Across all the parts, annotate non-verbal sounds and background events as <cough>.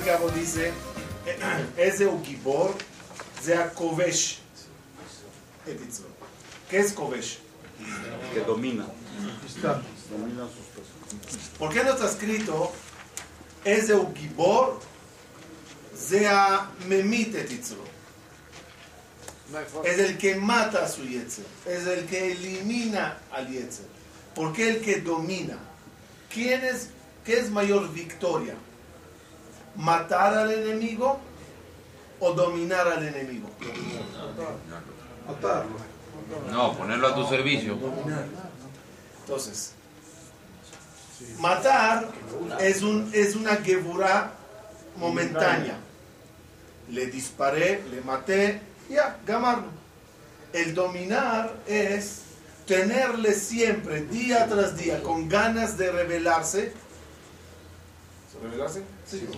Shabir Cabo dice, <clears throat> ese Ukibor, Zea Kovesh. ¿Qué es Kovesh? Que domina. Domina sus cosas. ¿Por qué no está escrito ese Ukibor, Zea Memite Titzro? Es el que mata a su Yetzer. Es el que elimina al Yetzer. ¿Por qué el que domina? ¿Quién es, ¿Qué es mayor victoria? ¿Matar al enemigo o dominar al enemigo? Matarlo. No, ponerlo a tu servicio. Entonces, matar es, un, es una geburá momentánea. Le disparé, le maté, ya, gamarlo. El dominar es tenerle siempre, día tras día, con ganas de rebelarse. ¿Rebelarse? Sí.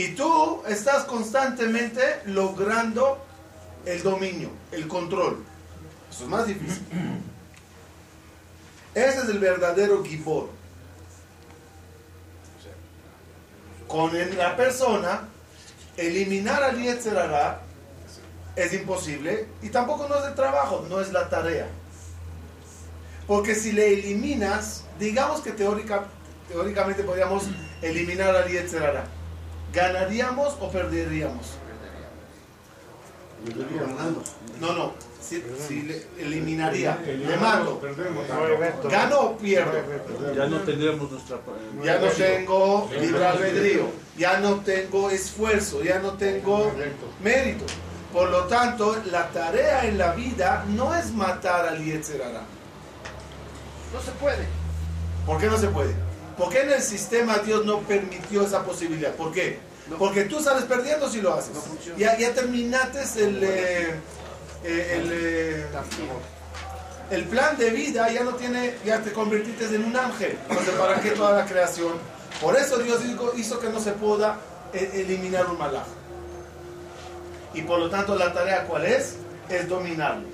Y tú estás constantemente logrando el dominio, el control. Eso es más difícil. <clears throat> Ese es el verdadero gibor. Con la persona, eliminar al Yetzerara es imposible y tampoco no es el trabajo, no es la tarea. Porque si le eliminas, digamos que teórica, teóricamente podríamos eliminar al Yetzerara, ¿ganaríamos o perderíamos? No, no, si, le eliminaría, le mato. ¿Gano o pierdo? Ya no tendríamos nuestra. Ya no tengo libre albedrío, ya no tengo esfuerzo, ya no tengo mérito. Por lo tanto, la tarea en la vida no es matar al Yetzerara. No se puede. ¿Por qué no se puede? ¿Por qué en el sistema Dios no permitió esa posibilidad? ¿Por qué? Porque tú sales perdiendo si lo haces. ya, ya terminaste el, eh, eh, el, eh, el, plan de vida, ya no tiene, ya te convertiste en un ángel. Entonces, ¿para qué toda la creación? Por eso Dios hizo que no se pueda eliminar un malaj. Y por lo tanto, la tarea cuál es? Es dominarlo.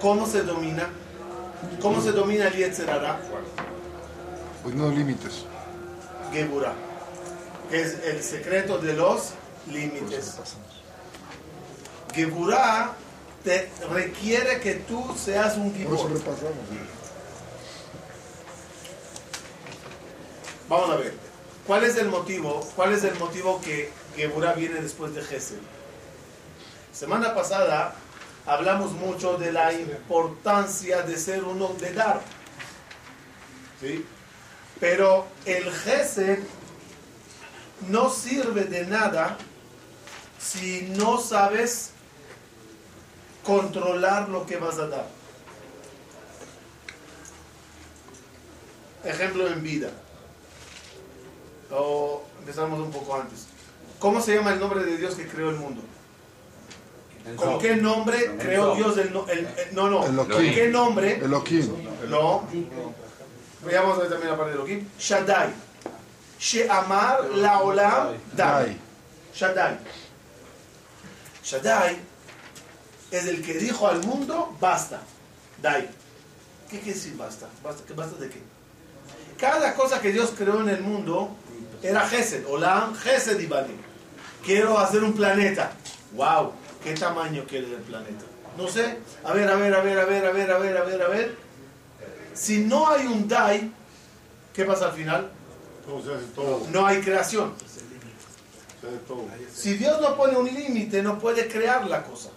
¿Cómo se domina? ¿Cómo se domina el Yetzerara? Pues no límites. Geburah es el secreto de los límites. Geburah te requiere que tú seas un gibor. Vamos a ver. ¿Cuál es el motivo? ¿Cuál es el motivo que Geburah viene después de Gesed? Semana pasada hablamos mucho de la importancia de ser uno de dar. ¿Sí? Pero el Gesed no sirve de nada si no sabes controlar lo que vas a dar. Ejemplo en vida. O empezamos un poco antes. ¿Cómo se llama el nombre de Dios que creó el mundo? ¿Con qué nombre creó Dios el, no no? ¿Con qué nombre? Elohim. No. Veamos también la parte de Elohim. Shaddai. She'amar Laolam Dai. Shaddai. Shaddai es el que dijo al mundo, basta. Dai. ¿Qué quiere decir basta? ¿Basta, ¿Basta de qué? Cada cosa que Dios creó en el mundo era Gesed. Olam, Gesed y Bali. Quiero hacer un planeta. ¡Wow! ¿Qué tamaño quiere el planeta? No sé. A ver, a ver, a ver, a ver, a ver, a ver, a ver, a ver. Si no hay un Dai, ¿qué pasa al final? No hay creación. Si Dios no pone un límite, no puede crear la cosa.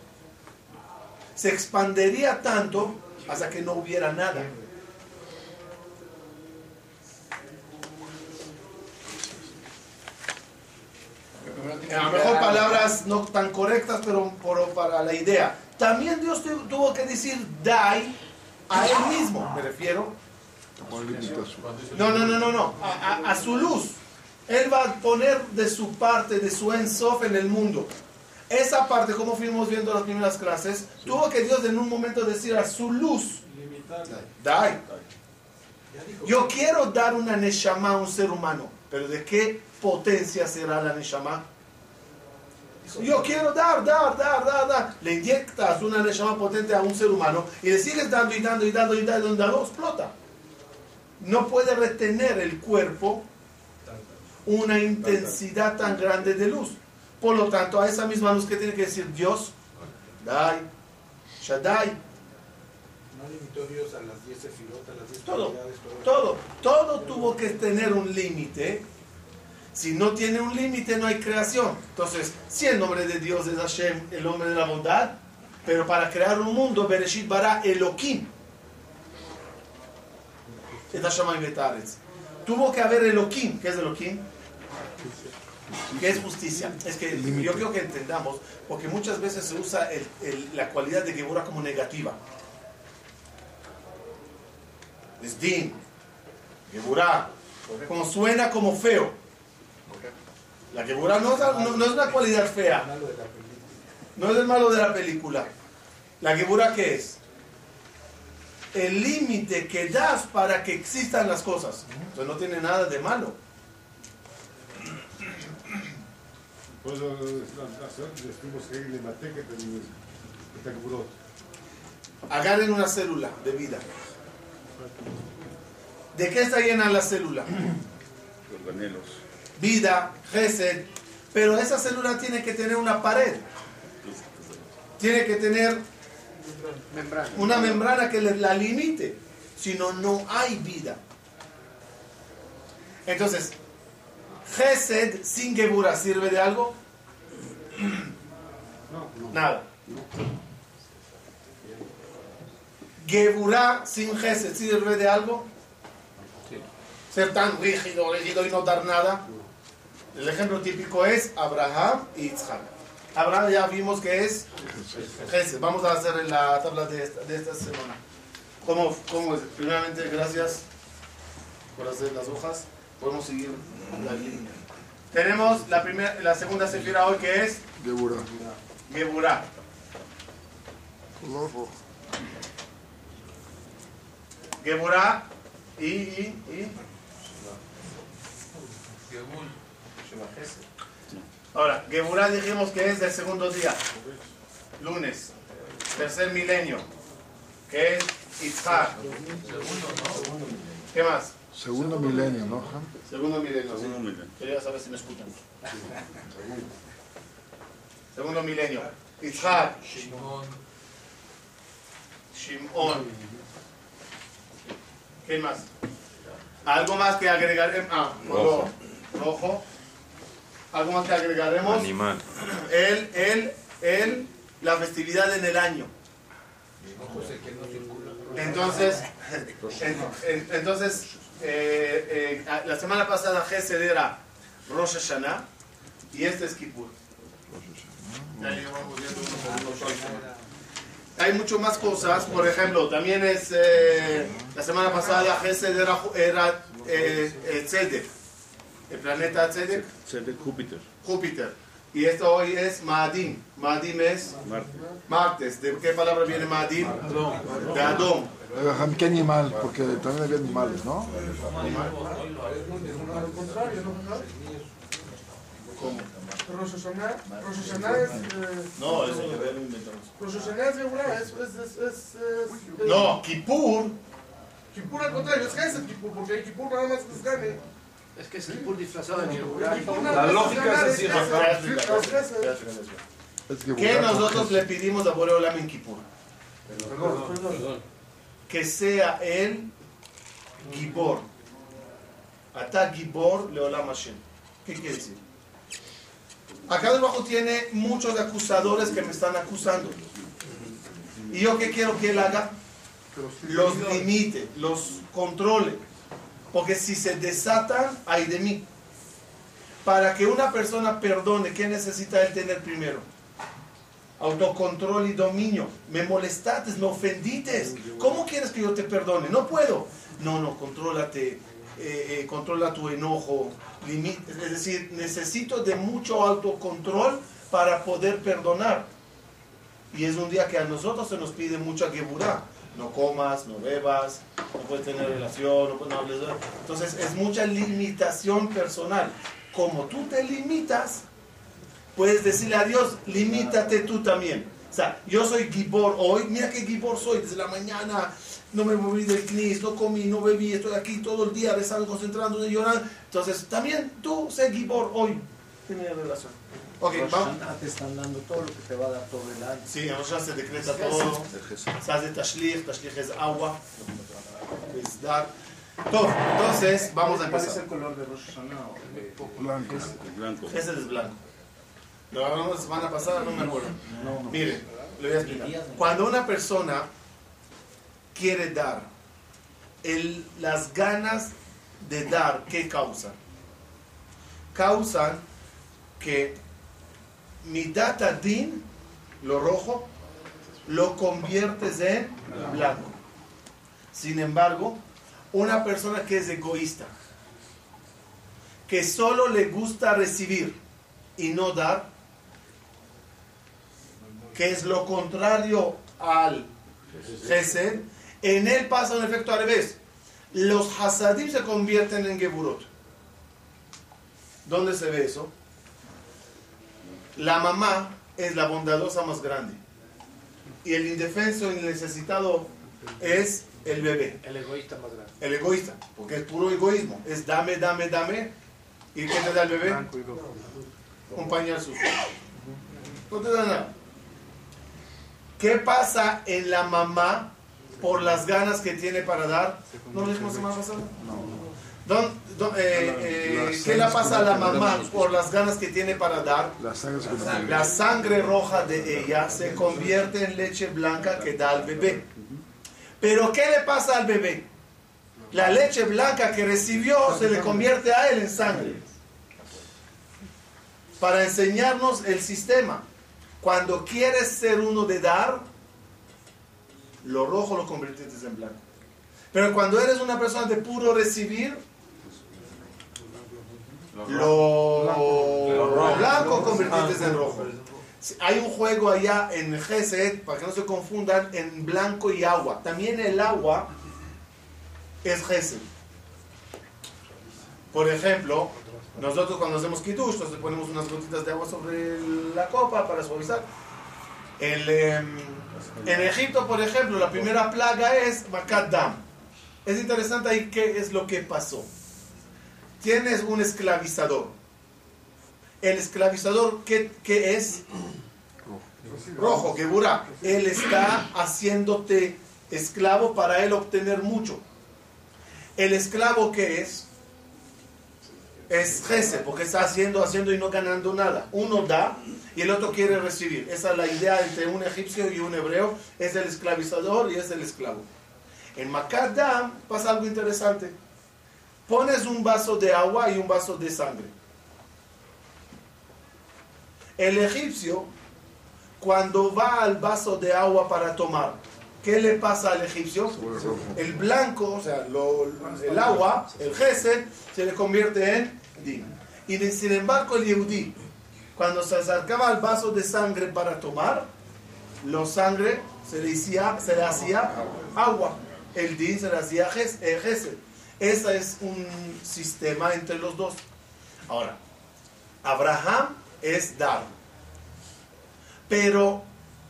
Se expandería tanto hasta que no hubiera nada. A lo mejor palabras no tan correctas, pero, para la idea. También Dios tuvo que decir dai a él mismo, me refiero no, no, no, no, no. A, su luz. Él va a poner de su parte, de su ensof en el mundo. Esa parte, como fuimos viendo las primeras clases, tuvo que Dios en un momento decir a su luz, dai. Yo quiero dar una neshama a un ser humano, Pero ¿de qué potencia será la Neshama? Yo quiero dar, dar, dar, dar, dar. Le inyectas una Neshama potente a un ser humano y le sigues dando y dando y dando y dando y dando, explota. No puede retener el cuerpo una intensidad tan grande de luz. Por lo tanto, a esa misma luz que tiene que decir Dios, Dai, Shaddai, No limitó Dios a las 10 sefirotas, a las 10 todo, cualidades, todo, todo tuvo que tener un límite. Si no tiene un límite, no hay creación. Entonces, si el nombre de Dios es Hashem, el nombre de la bondad, pero para crear un mundo, Bereshit bara Elohim. Tuvo que haber Elohim. ¿Qué es Elohim? ¿Qué es justicia? Es que yo creo que entendamos, porque muchas veces se usa la cualidad de Geburah como negativa. Es din, Geburah, como suena como feo. La Geburah no, es- no- no es una cualidad fea, no es el malo de la película. La Geburah, ¿qué es? El límite que das para que existan las cosas. Entonces no tiene nada de malo. Curó. Agarren una célula de vida. ¿De qué está llena la célula? Organelos. Vida, gesed. Pero esa célula tiene que tener una pared. Tiene que tener una membrana que la limite. Si no, no hay vida. Entonces, gesed sin gebura sirve de algo? Nada. Geburah sin gesed sirve de algo? Ser tan rígido, rígido y no dar nada. El ejemplo típico es Abraham y Isaac. Abraham ya vimos que es Gesed. Vamos a hacer en la tabla de esta, de esta semana. ¿Cómo, ¿Cómo es? Primeramente, gracias por hacer las hojas. Podemos seguir la línea. Tenemos la, primera, la segunda sefira hoy que es Geburah. Geburah. Color rojo. Geburah y, y, y Gesed. Ahora, Geburah dijimos que es del segundo día, lunes, tercer milenio, que es Itzhak. ¿Qué más? Segundo milenio, ¿no? Segundo milenio. Segundo milenio. Quería saber si me escuchan. Segundo milenio. Itzhak. Shimon. ¿Qué más? ¿Algo más que agregaremos? Ah, rojo. Rojo. ¿Algo más que agregaremos? Animal. <clears throat> El, el, el, la festividad en el año. Entonces, <laughs> en- en- entonces eh, eh, la semana pasada Gesed era Rosh Hashanah y este es Kippur. Hay mucho más cosas, por ejemplo, también es eh, la semana pasada Gesed era, era Tzedek, el planeta Tzedek, de Júpiter. Júpiter. Y esto hoy es Maadim. Maadim es Marte. martes. ¿De qué palabra viene Maadim? De Adón. ¿qué animal? Porque también había animales, ¿no? Al contrario, ¿no? ¿Cómo? Hashanah es... eh, No, eso lo inventamos. Es Geburah, es... No, Kippur. Kippur al contrario, es Gesed Kippur, porque el Kippur nada más es gane. Es que es Kippur disfrazado de. Kippur nada más es. Es ¿Qué nosotros le pedimos a Boreolam en Kippur? Que sea él Gibor. Ata Gibor Leolam Hashem. ¿Qué quiere decir? Acá debajo tiene muchos acusadores que me están acusando. ¿Y yo qué quiero que él haga? Los limite, los controle. Porque si se desatan, hay de mí. Para que una persona perdone, ¿qué necesita él tener primero? Autocontrol y dominio. Me molestaste, me ofendites. ¿Cómo quieres que yo te perdone? No puedo. No, no, contrólate. eh, eh, controla tu enojo. es decir, necesito de mucho autocontrol para poder perdonar. Y es un día que a nosotros se nos pide mucha geburá. No comas, no bebas, no puedes tener relación, no, puedes- no hables. Entonces es mucha limitación personal. Como tú te limitas, puedes decirle a Dios, limítate tú también. O sea, yo soy Gibor hoy, mira qué Gibor soy, desde la mañana no me moví del knis, no comí, no bebí, estoy aquí todo el día rezando, concentrándome, llorando. Entonces, también tú sé Gibor hoy, tiene relación. Ok, vamos. Te están dando todo lo que te va a dar todo el año. Sí, en Rosh Hashanah se decreta todo. Se hace tashlich, tashlich es agua, es dar. Todo. Entonces, vamos a ¿Cuál es empezar. el color de Rosh Blanco. Blanco. Ese es blanco. Lo hablamos la semana pasada, no me acuerdo. Mire, le voy a explicar. Cuando una persona quiere dar, el- las ganas de dar, ¿qué causan? Causan que mi data din, lo rojo, lo conviertes en blanco. Sin embargo, una persona que es egoísta, que solo le gusta recibir y no dar, que es lo contrario al Gesed, en él pasa un efecto al revés. Los Hasadim se convierten en Geburot. ¿Dónde se ve eso? La mamá es la bondadosa más grande. Y el indefenso y necesitado es el bebé, El egoísta más grande. el egoísta, porque es puro egoísmo. Es dame, dame, dame. ¿Y qué te da el bebé? Un pañal sucio. No te da nada. ¿Qué pasa en la mamá por las ganas que tiene para dar? ¿No lo dijimos la semana pasada? Don- don- eh, eh, ¿Qué le pasa a la mamá por las ganas que tiene para dar? La sangre. La sangre roja de ella se convierte en leche blanca que da al bebé. Pero ¿qué le pasa al bebé? La leche blanca que recibió se le convierte a él en sangre. Para enseñarnos el sistema. Cuando quieres ser uno de dar, lo rojo lo conviertes en blanco. Pero cuando eres una persona de puro recibir, lo blanco convertirte en rojo. Hay un juego allá en Gesed, para que no se confundan, en blanco y agua. También el agua es Gesed. Por ejemplo, nosotros cuando hacemos kiddush, entonces ponemos unas gotitas de agua sobre la copa para suavizar. El, em, en Egipto, por ejemplo, la primera plaga es Makat Dam. Es interesante ahí qué es lo que pasó. Tienes un esclavizador. El esclavizador, ¿qué, qué es? Rojo, Geburah. Él está haciéndote esclavo para él obtener mucho. El esclavo, ¿qué es? Es Jese, porque está haciendo, haciendo y no ganando nada. Uno da y el otro quiere recibir. Esa es la idea entre un egipcio y un hebreo. Es el esclavizador y es el esclavo. En Macadam pasa algo interesante. Pones un vaso de agua y un vaso de sangre. El egipcio, cuando va al vaso de agua para tomar, ¿qué le pasa al egipcio? El blanco, o sea, lo- el agua, el gesed, se le convierte en din. Y sin embargo, el yehudí, cuando se acercaba al vaso de sangre para tomar, la sangre se le hacía, se le hacía agua. El din se le hacía eh, gesed. Ese es un sistema entre los dos. Ahora, Abraham es dar. Pero,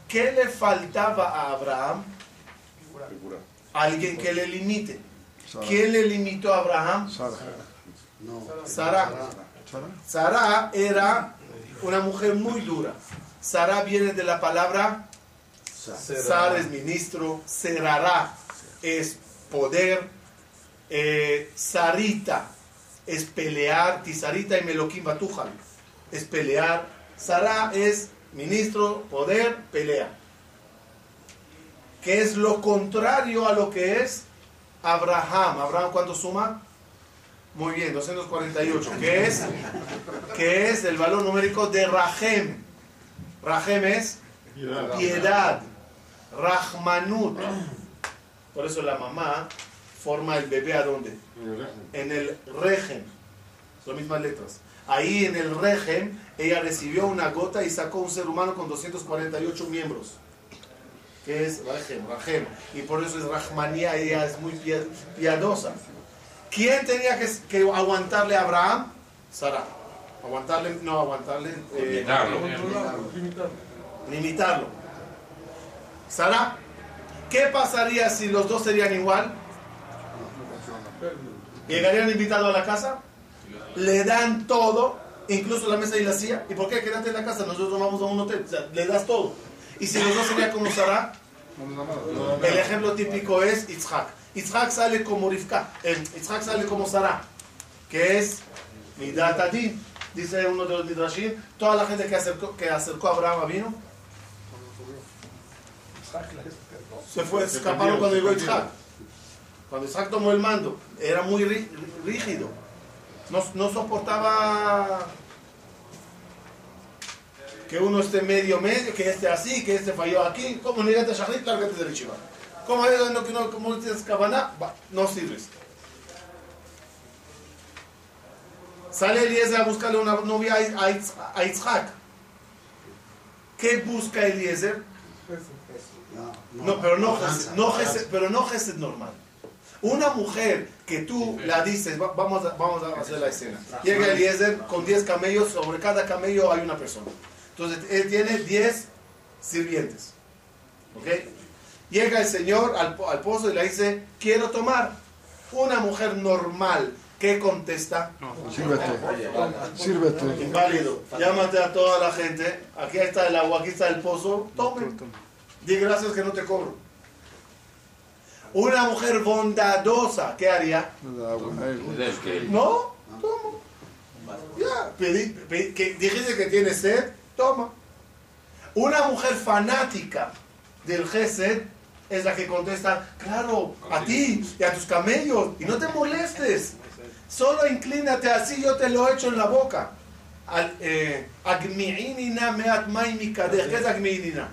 ¿qué le faltaba a Abraham? Alguien que le limite. ¿Quién le limitó a Abraham? Sara. Sara. Sara. Sara era una mujer muy dura. Sara viene de la palabra Sara es ministro, Serará es poder, eh, Sarita es pelear, Tizarita y Meloquim Batujal es pelear, Sara es ministro, poder, pelea. Que es lo contrario a lo que es Abraham. Abraham, ¿cuánto suma? Muy bien, 248. ¿Qué es? ¿Qué es el valor numérico de Rahem? Rahem es piedad, Rahmanut. Por eso la mamá forma el bebé a dónde? En el Rehem. Son mismas letras. Ahí en el Rehem, ella recibió una gota y sacó un ser humano con 248 miembros. que es Rahem, Rahem. Y por eso es Rahmanía, ella es muy pia- piadosa. ¿Quién tenía que, que aguantarle a Abraham? Sara. Aguantarle, no aguantarle, eh, Limitarlo. limitarlo. Sara, ¿qué pasaría si los dos serían igual? ¿Llegarían invitados a la casa? Le dan todo, incluso la mesa y la silla. ¿Y por qué quédate en la casa? Nosotros vamos a un hotel. O sea, le das todo. Y si los dos serían como Sara, el ejemplo típico es Yitzhak. Yitzhak sale como Rivka. eh, Yitzhak sale como Sara, que es Midat Adin. Dice uno de los Midrashim, toda la gente que acercó, que acercó a Abraham vino, se fue, escaparon cuando llegó Yitzhak. Cuando Isaac tomó el mando, era muy rí- rígido. No, no soportaba que uno esté medio medio, que esté así, que este falló aquí. Como no llegaste a Shahrit, lárgate del Shiva. Como es no, que no, como tienes cabana, va, no sirves. Sale Eliezer a buscarle una novia a, a Itz- a Yitzhak. ¿Qué busca Eliezer? No, pero no no pero no normal. Una mujer que tú la dices, va- vamos a, vamos a hacer la escena. Llega Eliezer con 10 camellos, sobre cada camello hay una persona. Entonces él tiene 10 sirvientes. ¿Ok? Llega el señor al, po- al pozo y le dice, quiero tomar. Una mujer normal, ¿qué contesta? Sírvete. Sírvete. Inválido. Llámate a toda la gente. Aquí está el agua, aquí está el pozo. Tome. Di gracias que no te cobro. Una mujer bondadosa, ¿qué haría? No, toma. Ya, pedí- pedí- que dijiste que tienes sed, toma. Una mujer fanática del Gesed es la que contesta, claro, a ti y a tus camellos, y no te molestes. Solo inclínate así, yo te lo echo en la boca. Eh. ¿Qué es agmi'inina?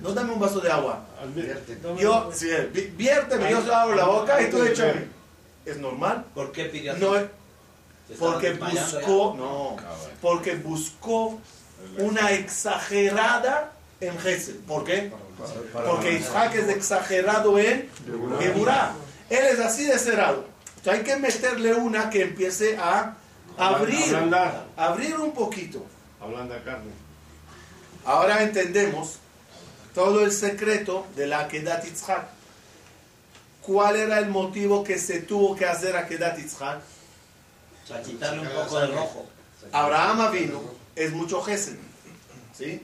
No dame un vaso de agua. Yo, sí, vi- viérteme, yo te abro la boca y tú échame. ¿Es normal? ¿Por qué pidió No es, ¿Se estaba porque buscó, no, porque buscó una exagerada en Gesed. ¿Por qué? Porque Isaac es exagerado en Geburá. Él es así de cerrado. Entonces hay que meterle una que empiece a abrir, Ablandar. abrir un poquito. Hablando de carne. Ahora entendemos todo el secreto de la Akedat Yitzhak. ¿Cuál era el motivo que se tuvo que hacer Akedat Yitzhak? O sea, quitarle un poco de rojo. Abraham vino, es mucho Gesed. ¿Sí?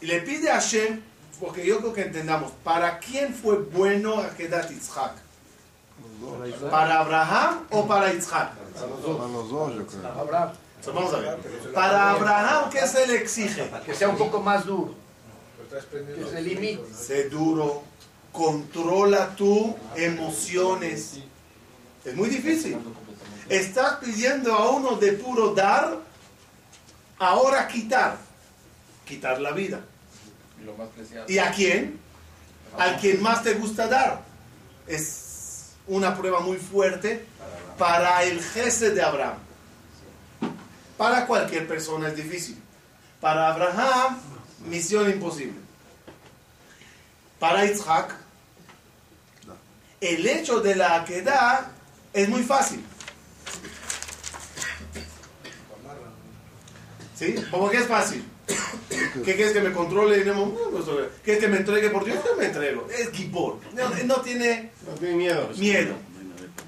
Y le pide a Hashem, porque yo creo que entendamos, ¿para quién fue bueno Akedat Yitzhak? ¿Para Abraham o para Yitzhak? A los dos, yo creo. Abraham, Entonces, vamos a ver. Para Abraham, ¿qué se le exige? que sea un poco más duro. Que se limite. Sé duro, controla tus emociones. Es muy difícil. Estás pidiendo a uno de puro dar, ahora quitar. Quitar la vida. ¿Y a quién? Al quien más te gusta dar. Es una prueba muy fuerte para el jefe de Abraham. Para cualquier persona es difícil. Para Abraham, misión imposible. Para Isaac, el hecho de la aquedad es muy fácil. ¿Sí? ¿Cómo que es fácil? ¿Qué quieres que me controle? no, ¿Quieres que me entregue por Dios? Yo me entrego. Es Gibor. No, no tiene No tiene miedo. miedo.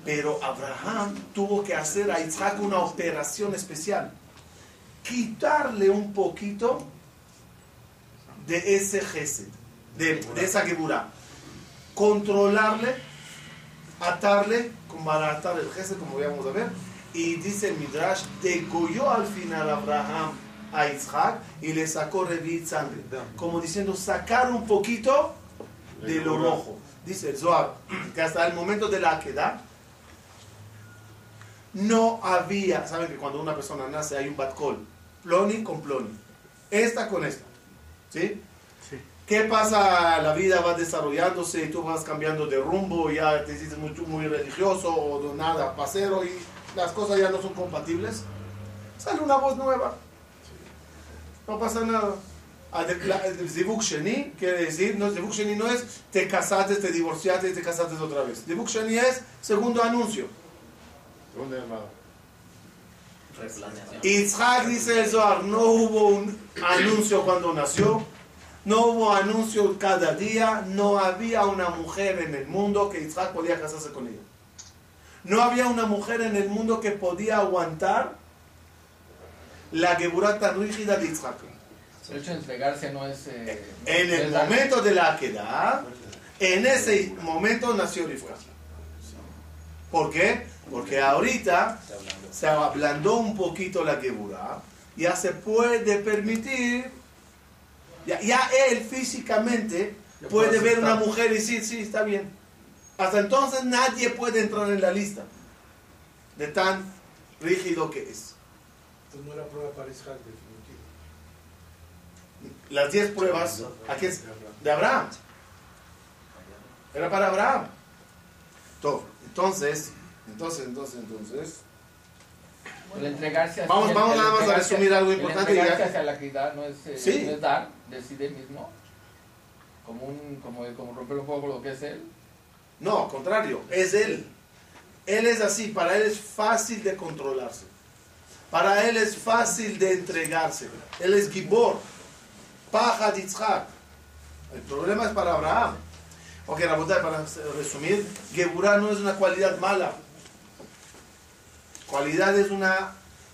Pero Abraham tuvo que hacer a Isaac una operación especial. Quitarle un poquito de ese gesed, de, de esa geburá. Controlarle, atarle, como para atar el gesed, como vamos a ver. Y dice el Midrash, degolló al final Abraham a Isaac y le sacó revit sangre. Como diciendo, sacar un poquito de lo rojo. Dice el Zohar, que hasta el momento de la queda no había, saben que cuando una persona nace hay un batcol, ploni con ploni, esta con esta, ¿sí? ¿Qué pasa? La vida va desarrollándose y tú vas cambiando de rumbo, ya te hiciste muy, muy religioso o de nada, pasero y las cosas ya no son compatibles. Sale una voz nueva. No pasa nada. Ade- la- el Zivuk Sheni quiere decir, no, Zivuk Sheni no es te casaste, te divorciaste y te casaste otra vez. Zivuk Sheni es segundo anuncio. Segunda llamada. Replaneación. Yitzhak dice el Zohar, no hubo un anuncio cuando nació, no hubo anuncio cada día, no había una mujer en el mundo que Yitzhak podía casarse con ella. No había una mujer en el mundo que podía aguantar la geburá tan rígida de Yitzhak. El hecho de entregarse no es... eh, En el es momento de la quedad, en ese momento nació Rivka. ¿Por qué? Porque ahorita se ablandó un poquito la geburá, ya se puede permitir, ya, ya él físicamente Ya puede ver una mujer y decir, sí, está bien. Hasta entonces nadie puede entrar en la lista de tan rígido que es. Entonces no era prueba para Isaac definitivo. Las 10 pruebas, ¿a quién? de Abraham. Era para Abraham. Entonces, entonces, entonces, entonces. El entregarse hacia Vamos- el- vamos el nada más a resumir algo el importante y ya- entregarse hacia la equidad no es, eh, Sí. no es dar de sí de mismo, como, un, como, como romper un poco lo que es él. No, contrario, es él. Él es así, para él es fácil de controlarse. Para él es fácil de entregarse. Él es Gibor, Paja Yitzhak. El problema es para Abraham. Ok, Rabotai, para resumir, Geburah no es una cualidad mala. Cualidad es una.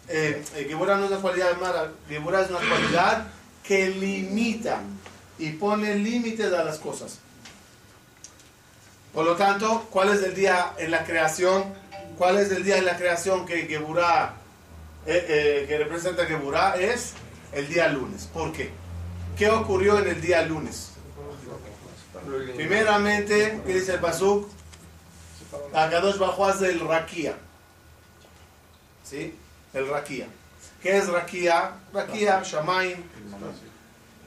Eh, eh, no es una cualidad mala. Geburah es una cualidad que limita y pone límites a las cosas. Por lo tanto, ¿cuál es el día en la creación? ¿Cuál es el día en la creación que Geburah, eh, eh, que representa Geburah? Es el día lunes. ¿Por qué? ¿Qué ocurrió en el día lunes? Primeramente, ¿qué dice el Pasuk? Akadosh bajó hacia el Raquía. ¿Sí? El Raquía. ¿Qué es Raquía? Raquía, Shamaim.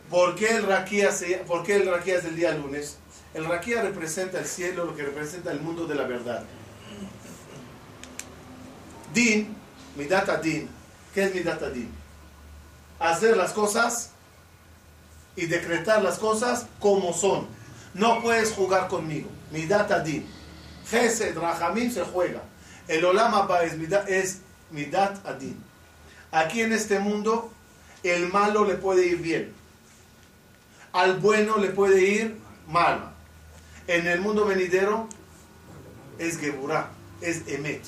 ¿Por qué el Raquía, se- por qué el Raquía es el día lunes? El Raquía representa el cielo, lo que representa el mundo de la verdad. Din, Midata Din. ¿Qué es Midata Din? Hacer las cosas y decretar las cosas como son. No puedes jugar conmigo. Midata Din. Gesed, Rahamim se juega. El Olam Abba es, es Midat Adin. Aquí en este mundo, el malo le puede ir bien. Al bueno le puede ir mal. En el mundo venidero es Geburah, es Emet.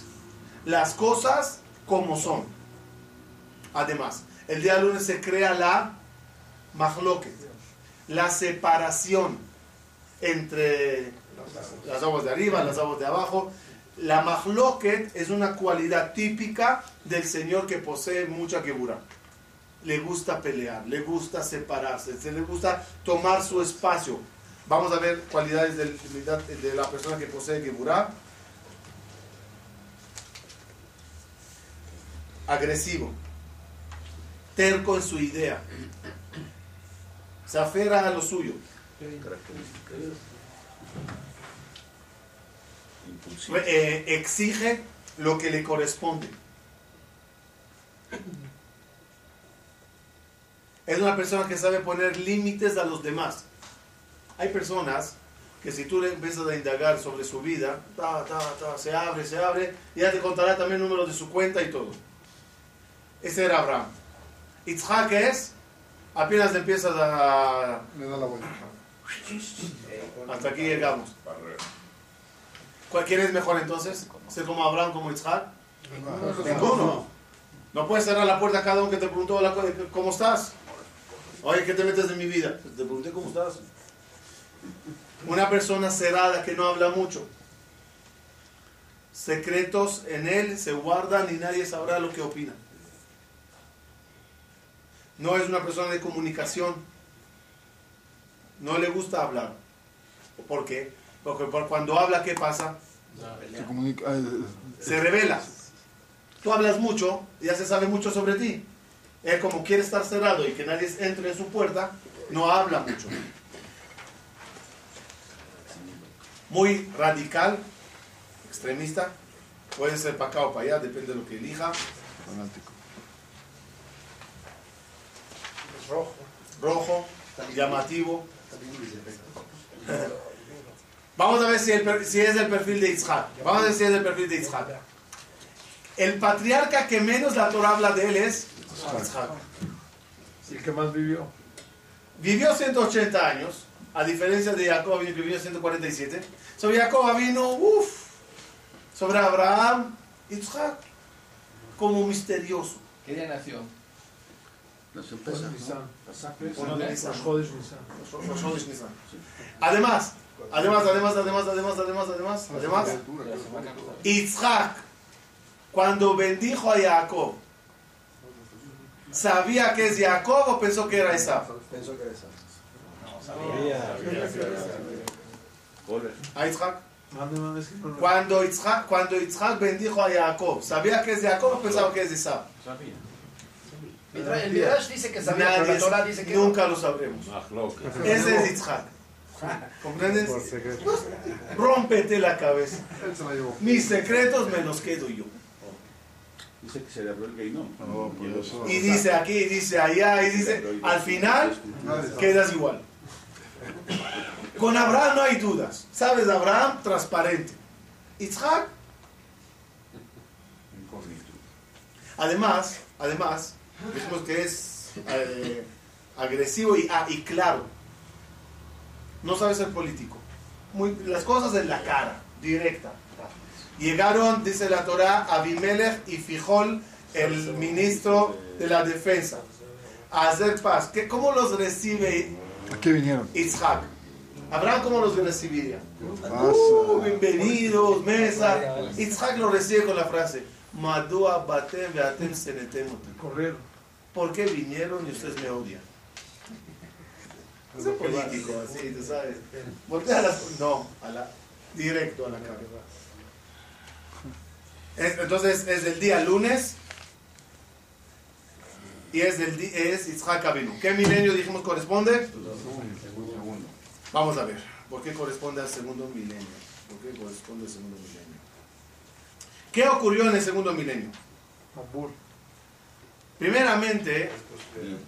Las cosas como son. Además, el día lunes se crea la Mahloket, la separación entre las aguas de arriba, las aguas de abajo. La Mahloket es una cualidad típica del Señor que posee mucha Geburah le gusta pelear, le gusta separarse, se le gusta tomar su espacio. Vamos a ver cualidades de la persona que posee Geburah. Agresivo, terco en su idea, se aferra a lo suyo, eh, exige lo que le corresponde. Es una persona que sabe poner límites a los demás. Hay personas que si tú le empiezas a indagar sobre su vida, ta, ta, ta, se abre, se abre, y ya te contará también el número de su cuenta y todo. Ese era Abraham. Itzhak es, apenas empiezas a... Le da la vuelta. Hasta aquí llegamos. ¿Cuál- ¿Quién es mejor entonces? ¿Ser como Abraham, como Itzhak? Ninguno. No puedes cerrar la puerta a cada uno que te preguntó cómo estás. Oye, ¿qué te metes en mi vida? Te pregunté cómo estás. Una persona cerrada que no habla mucho. Secretos en él se guardan y nadie sabrá lo que opina. No es una persona de comunicación. No le gusta hablar. ¿Por qué? Porque por- cuando habla, ¿qué pasa? Se comunica. eh, se revela. Tú hablas mucho, ya se sabe mucho sobre ti. Él como quiere estar cerrado y que nadie entre en su puerta, no habla mucho. Muy radical, extremista, puede ser para acá o para allá, depende de lo que elija. fanático. Rojo. rojo, llamativo. <laughs> <laughs> Vamos a ver si, el si es el perfil de Isaac. Vamos a ver si es el perfil de Isaac. El patriarca que menos la Torah habla de él es Isaac. ¿Y el que más vivió? Vivió 180 años, a diferencia de Jacob que vivió 147. Sobre Jacob vino, uff, sobre Abraham, Isaac, como misterioso. ¿Qué día nació? Además, además, además, además, además, además, además, además. Isaac, cuando bendijo a Jacob, ¿sabía que es Jacob o pensó que era Esaf? Pensó que era esa. No, sabía. ¿A Isaac? Cuando Isaac, cuando Isaac bendijo a Jacob, ¿sabía que es Jacob o pensaba que es Esaf? Mitra- El Midrash dice que sabía, pero la Nadie, Torah dice que no. nunca lo sabremos. Ese es Isaac. <laughs> ¿Comprendes? Por secreto. Rómpete la cabeza. Él se la llevó. Mis secretos me los quedo yo. Dice que se le abrió el gainón. No, por eso. Y dice aquí, y dice allá, y dice, al final quedas igual. Con Abraham no hay dudas. ¿Sabes? Abraham, transparente. Isaac, además, además, decimos que es eh, agresivo y, ah, y claro. No sabe ser político. Muy, las cosas en la cara, directa. Llegaron, dice la Torah, Abimelech y Fijol, el ministro de la defensa, a hacer paz. ¿Qué, ¿Cómo los recibe ¿A qué vinieron? Isaac? Abraham, ¿cómo los recibiría? Uh, bienvenidos, mesa. Isaac lo recibe con la frase, Madua batem beatem senetem otim". Corrieron. ¿Por qué vinieron y ustedes me odian? Es un político, así, tú sabes. Voltea a las... No, a la... directo a la cara. Es- entonces es el día lunes y es el di- es Isaac Avinu. ¿Qué milenio dijimos corresponde? Vamos a ver. ¿Por qué corresponde al segundo milenio? ¿Por qué corresponde al segundo milenio? ¿Qué ocurrió en el segundo milenio? Primeramente,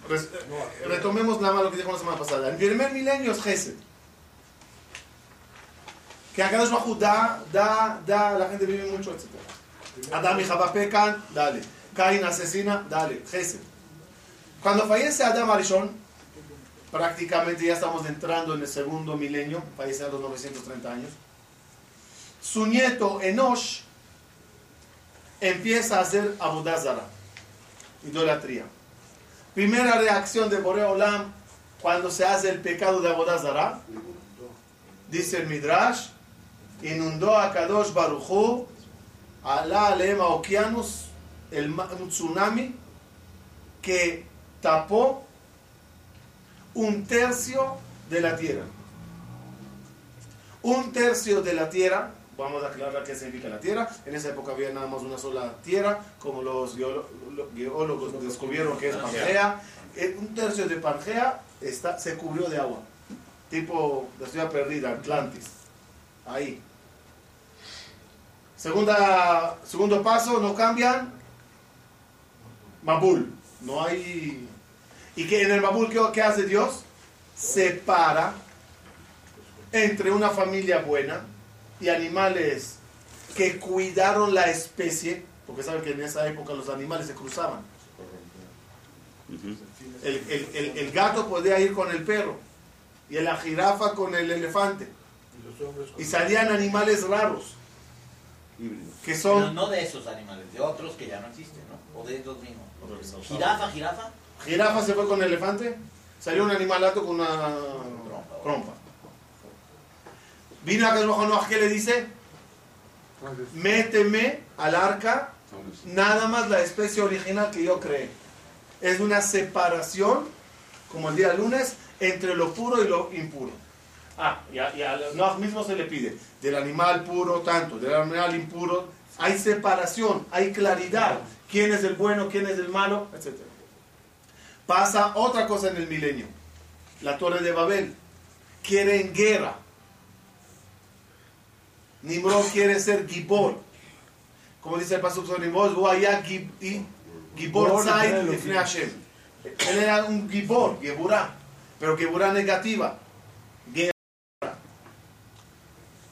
res- eh, retomemos nada más lo que dijimos la semana pasada. El primer milenio es Gesed. Que acá Hu da, da, da, la gente vive mucho, etc. Adam y Jabá pecan, dale. Caín asesina, dale. Gesed. Cuando fallece Adam Arishon, prácticamente ya estamos entrando en el segundo milenio, fallece a los 930 años. Su nieto Enosh empieza a hacer Abudazara idolatría. Primera reacción de Boreo Olam cuando se hace el pecado de Abodazara, dice el Midrash, inundó a Kadosh Baruchu, Alá Alema Okeanos, el tsunami que tapó un tercio de la tierra. Un tercio de la tierra, vamos a aclarar qué significa la tierra. En esa época había nada más una sola tierra, como los geólogos descubrieron que es Pangea. Eh, Un tercio de Pangea está, se cubrió de agua, tipo la ciudad perdida, Atlantis. Ahí. Segunda, segundo paso, no cambian. Mabul. No hay. ¿Y que en el Mabul qué, qué hace Dios? Separa entre una familia buena y animales que cuidaron la especie, porque saben que en esa época los animales se cruzaban. El, el- el- el gato podía ir con el perro y la jirafa con el elefante. Y salían animales raros, que Pero son... no de esos animales, de otros que ya no existen, ¿no? O de estos mismos. Jirafa, jirafa. Jirafa se fue con el elefante, salió un animalato con una Trompa. trompa. Vino a Noah, ¿qué le dice? Méteme al arca nada más la especie original que yo creé. Es una separación, como el día lunes, entre lo puro y lo impuro. Ah, y a, y a Noah mismo se le pide, del animal puro tanto, del animal impuro, hay separación, hay claridad, quién es el bueno, quién es el malo, etc. Pasa otra cosa en el milenio, la torre de Babel, quieren guerra. Nimrod quiere ser Gibor. Como dice el pastor sobre Nimrod, "Hu haya Gib- y- Gibor Zai lifnei Hashem". Él era un Gibor, Geburá. Pero Geburah negativa.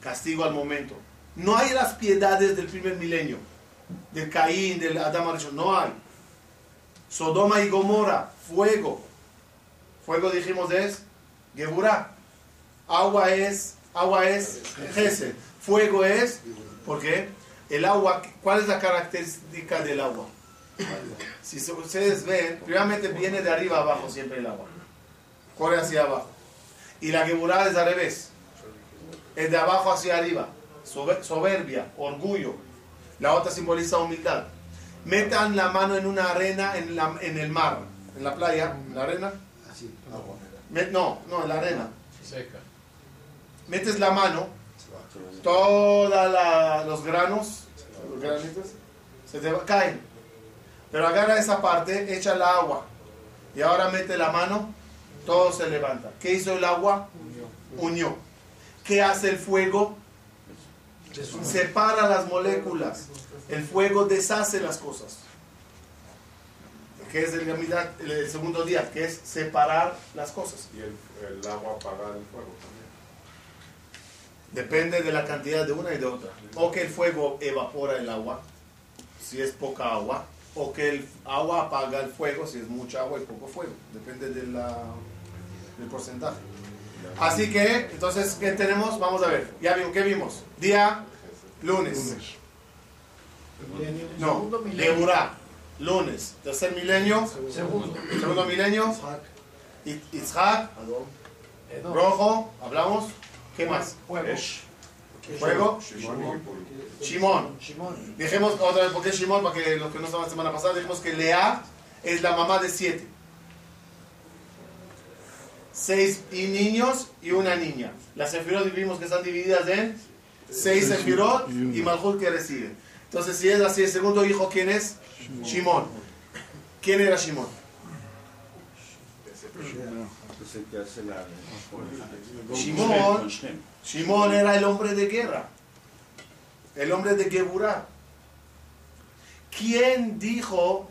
Castigo al momento. No hay las piedades del primer milenio. Del Caín, del Adam Arishon. No hay. Sodoma y Gomorra. Fuego. Fuego dijimos es Geburah. Agua es, agua es Gesed. Fuego es, ¿por qué? El agua, ¿cuál es la característica del agua? Si ustedes ven, primeramente viene de arriba abajo siempre el agua. Corre hacia abajo. Y la Geburah es al revés. Es de abajo hacia arriba. Sober- soberbia, orgullo. La otra simboliza humildad. Metan la mano en una arena en, la- en el mar, en la playa, en la arena. Met- no, no, en la arena. Seca. Metes la mano, todos los granos, los granitos, se te caen. Pero agarra esa parte, echa el agua. Y ahora mete la mano, todo se levanta. ¿Qué hizo el agua? Unió. ¿Qué hace el fuego? Separa las moléculas. El fuego deshace las cosas. ¿Qué es el, el segundo día? Que es separar las cosas. Y el, el agua apaga el fuego también. Depende de la cantidad de una y de otra. O que el fuego evapora el agua, si es poca agua, o que el agua apaga el fuego, si es mucha agua y poco fuego. Depende de la- del porcentaje. Así que, entonces, ¿qué tenemos? Vamos a ver. Ya vimos, ¿qué vimos? Día, lunes. No. Geburá, lunes. Tercer milenio, Segundo. segundo milenio, Itzhak, rojo, hablamos. ¿Qué más? Fuego. Fuego, Shimon. Dijimos otra vez, ¿por qué Shimon? Para que los que no estaban la semana pasada, dijimos que Lea es la mamá de siete. Seis y niños y una niña. Las sefirot vimos que están divididas en seis sefirot y Malhut que recibe. Entonces, si es así, el segundo hijo, ¿quién es? Shimon. ¿Quién era Shimon? Shimon. Era el hombre de guerra, el hombre de Geburah. ¿Quién dijo,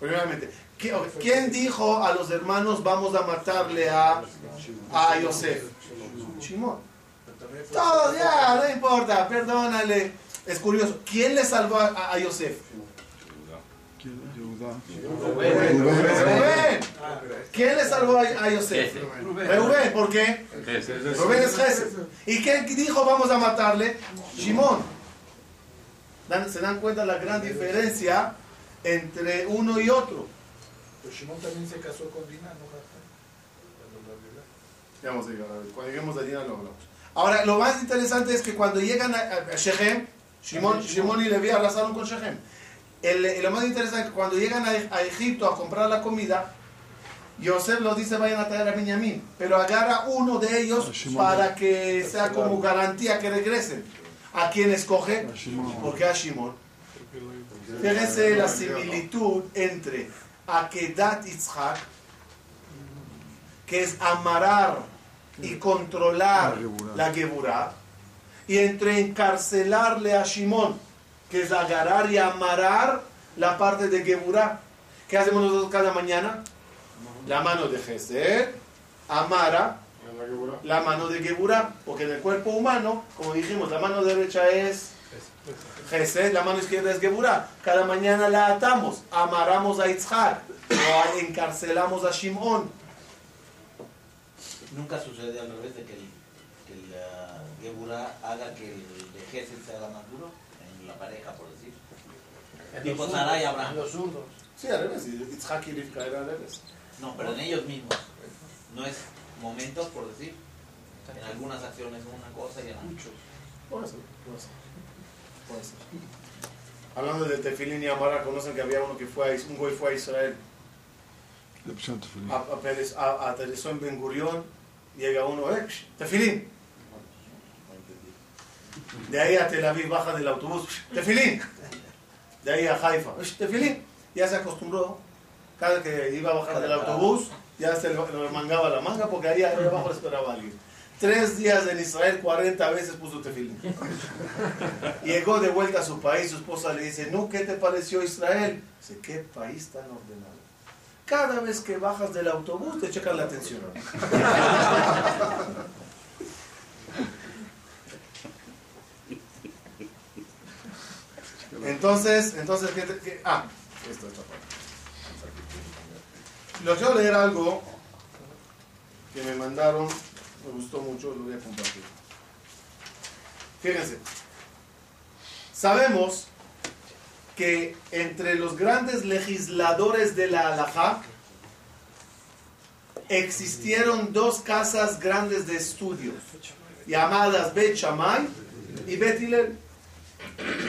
primeramente, ¿qui- ok, ¿quién dijo a los hermanos vamos a matarle a, a Yosef? Shimon. Todo, ya, no importa, perdónale. Es curioso, ¿quién le salvó a, a Yosef? Rubén. ¿Quién le salvó a, a Yosef? Rubén, ¿por qué? Rubén es Gesed. ¿Y quién dijo vamos a matarle? Shimón. ¿Se dan cuenta la gran diferencia entre uno y otro? Pero Shimon también se casó con Dina, ¿no? Ya vamos a llegar a ver, Cuando lleguemos a Dina lo hablamos. Ahora, lo más interesante es que cuando llegan a, a Shechem, Shimón, Shimón y Leví arrasaron con Shechem. El- el- lo más interesante es que cuando llegan a, a Egipto a comprar la comida, Yosef los dice vayan a traer a Benjamín, pero agarra uno de ellos para que sea como garantía que regresen. ¿A quién escoge? A Shimón. ¿Por qué a Shimón? Fíjense la similitud entre Akedat Yitzhak, que es amarar y controlar La Geburah. y entre encarcelarle a Shimón, que es agarrar y amarar la parte de Geburah. ¿Qué hacemos nosotros cada mañana? La mano de Gesed, amara la mano de Geburah, porque en el cuerpo humano, como dijimos, la mano derecha es Gesed, la mano izquierda es Geburah. Cada mañana la atamos, amarramos a Yitzhak, o encarcelamos a Shimón. Nunca sucede al revés de que el, que el Geburah haga que el de Gesed se haga más duro pareja, por decir. Tipo los Sarai y Abraham. Los zurdos. Sí, al revés, Yitzhak y Rivka era al revés. No, pero en ellos mismos. No es momentos, por decir. En algunas acciones una cosa y en muchos. Puede ser, puede ser. Puede ser. Hablando de Tefilín y Amara, conocen que había uno que fue a, un güey fue a Israel, a- a- aterriz- a- aterrizó en Ben Gurión, llega uno, eh, Tefilín. De ahí a Tel Aviv baja del autobús, Tefilín. De ahí a Haifa, Tefilín. Ya se acostumbró, cada que iba a bajar del autobús, ya se le le mangaba la manga porque ahí abajo le esperaba alguien. Tres días en Israel, 40 veces puso tefilín. Llegó de vuelta a su país, su esposa le dice, no, ¿qué te pareció Israel? Dice, qué país tan ordenado. Cada vez que bajas del autobús te checan la atención. Entonces, entonces, ¿qué, qué- ah, esto, parte. Lo quiero leer algo que me mandaron, me gustó mucho, lo voy a compartir. Fíjense, sabemos que entre los grandes legisladores de la halajá existieron dos casas grandes de estudios llamadas Bet Shammai y Bet Hillel.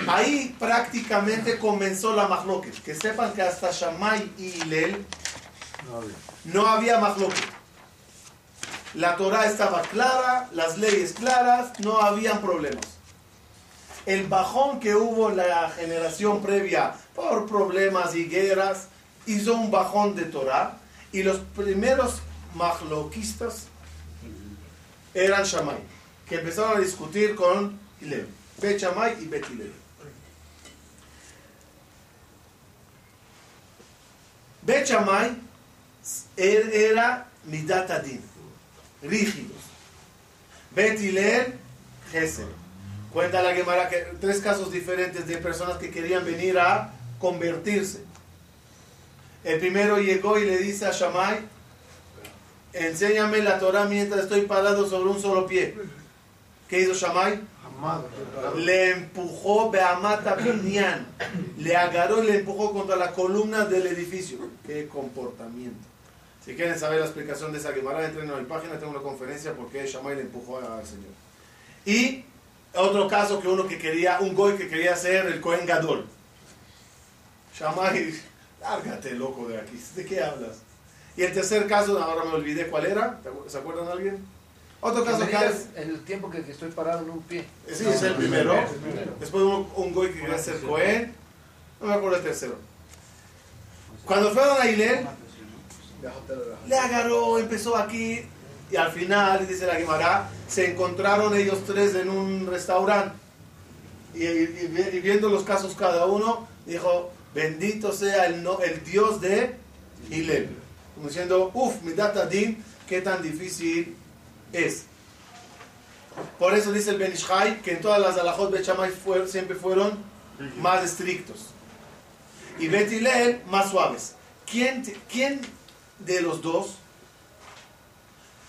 Ahí prácticamente comenzó la mahloket. Que sepan que hasta Shammai y Hillel no había mahloket. La Torah estaba clara, las leyes claras, no habían problemas. El bajón que hubo en la generación previa por problemas y guerras hizo un bajón de Torah y los primeros mahloquistas eran Shammai, que empezaron a discutir con Hillel, Bet Shammai y Bet Hillel. Bet Shammai er- era Midat Adin, rígidos. Bet Hillel, Gesed. Cuenta la Gemara que tres casos diferentes de personas que querían venir a convertirse. El primero llegó y le dice a Shammai, enséñame la Torah mientras estoy parado sobre un solo pie. ¿Qué hizo Shammai? Le empujó Beamata Binyan. Le agarró y le empujó contra la columna del edificio. Qué comportamiento. Si quieren saber la explicación de esa Gemara, entren a mi página, tengo una conferencia porque Shammai le empujó al Señor. Y otro caso que uno que quería, un goy que quería ser el Cohen Gadol. Shammai, lárgate loco de aquí, ¿de qué hablas? Y el tercer caso, ahora me olvidé cuál era, ¿se acuerdan alguien? Otro caso que es, en el tiempo que, que estoy parado en un pie. sí, es el primero. Después un, un goy que quería ser Cohen, no me acuerdo el tercero. Cuando fueron a Hillel, le agarró, empezó aquí y al final, dice la Gemara, se encontraron ellos tres en un restaurante y, y- y- viendo los casos cada uno, dijo, bendito sea el, no- el Dios de Hillel. Como diciendo, uff, mi data din, qué tan difícil es. Por eso dice el Ben Ishai que en todas las alajot fue- siempre fueron más estrictos. Y Bet Hillel más suaves. ¿Quién, ¿Quién de los dos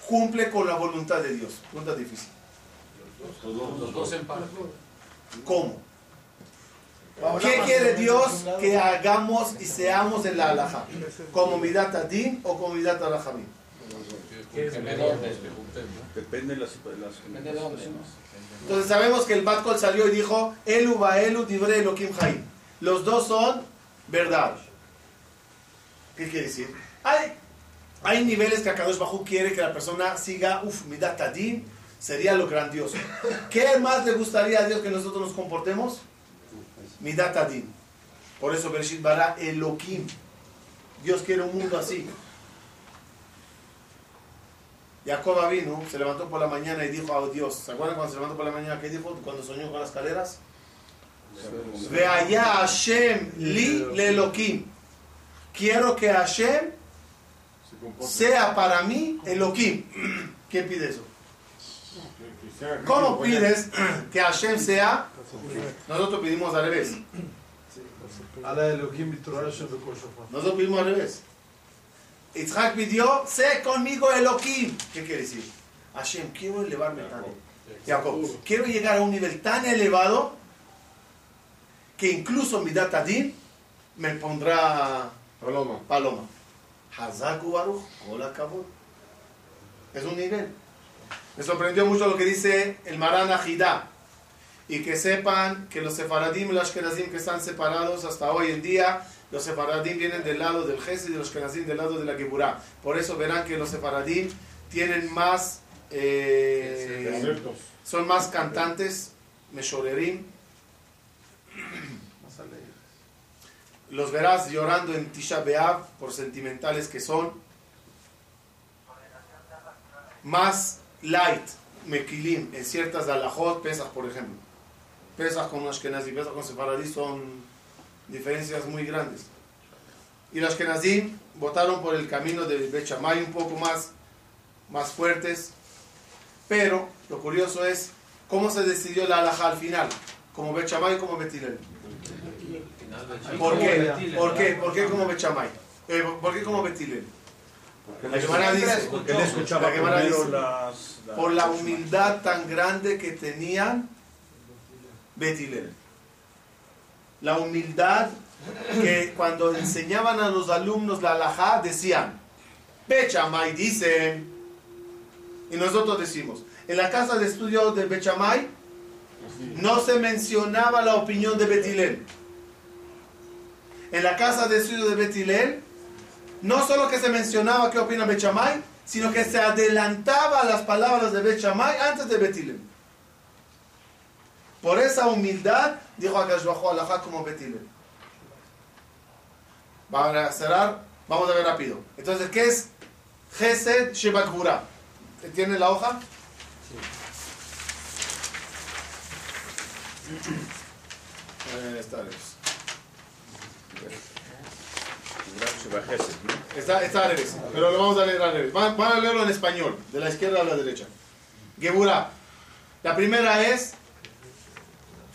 cumple con la voluntad de Dios? Pregunta difícil. Los dos en parte. ¿Cómo? ¿Qué quiere Dios que hagamos y seamos en la alhaja? ¿Como midat adin o como midat alajamim? Depende de las, las Depende de dónde, ¿no? Entonces sabemos que el Bat Kol salió y dijo, Elu va Elu dibre Elohim Haim. Los dos son verdad. ¿Qué quiere decir? Hay, hay niveles que Akadosh Bajú quiere que la persona siga, uff, midat adin, sería lo grandioso. ¿Qué más le gustaría a Dios que nosotros nos comportemos? Midat adin. Por eso Bereshit bara Elohim. Dios quiere un mundo así. Jacob vino, se levantó por la mañana y dijo a Dios, ¿se acuerdan cuando se levantó por la mañana? ¿Qué dijo cuando soñó con las escaleras? Ve allá Hashem li le Elohim. Quiero que Hashem sea para mí Elohim. ¿Quién pide eso? ¿Cómo pides que Hashem sea? Nosotros pedimos al revés. Nosotros pedimos al revés. Yitzhak pidió, sé conmigo Elohim. ¿Qué quiere decir? Hashem, quiero elevarme tanto. Jacob, quiero llegar a un nivel tan elevado que incluso mi datadin me pondrá Paloma. paloma. Hazaku Baruch, hola. Es un nivel. Me sorprendió mucho lo que dice el Maran Ajidá. Y que sepan que los sefaradim y los ashkenazim que están separados hasta hoy en día, los sefaradim vienen del lado del Gesed y los ashkenazim del lado de la Geburah. Por eso verán que los sefaradim tienen más, eh, son más cantantes, meshorerim. Los verás llorando en Tisha B'Av por sentimentales que son. Más light, mekilim, en ciertas alajot, pesas por ejemplo. Pesas con Ashkenaz y pesas con Sefaradí son diferencias muy grandes. y los Kenazim votaron por el camino de Bet Shammai un poco más, más fuertes. Pero lo curioso es cómo se decidió la alhaja al final, como Bet Shammai y como Bet Hillel. ¿Por qué? ¿Por qué? ¿Por qué como Bet Shammai? Eh, ¿Por qué como Bet Hillel? La Gemara dice, Porque él escuchaba La Gemara primero dice, las, las- por la humildad tan grande que tenían Bet Hillel. La humildad que cuando enseñaban a los alumnos la alajá decían, Bechamay dice, y nosotros decimos, en la casa de estudio de Bechamay no se mencionaba la opinión de Betilel. En la casa de estudio de Betilel, no solo que se mencionaba qué opina Bechamay, sino que se adelantaba a las palabras de Bechamay antes de Betilel. Por esa humildad, dijo Akash Bajo Alajá como Betilel. Vamos a cerrar, vamos a ver rápido. Entonces, ¿qué es Gesed Shebakbura? ¿Tiene la hoja? Eh, está lejos. Está, está al revés, pero lo vamos a leer al revés. Van, van a leerlo en español, de la izquierda a la derecha. Gebura. La primera es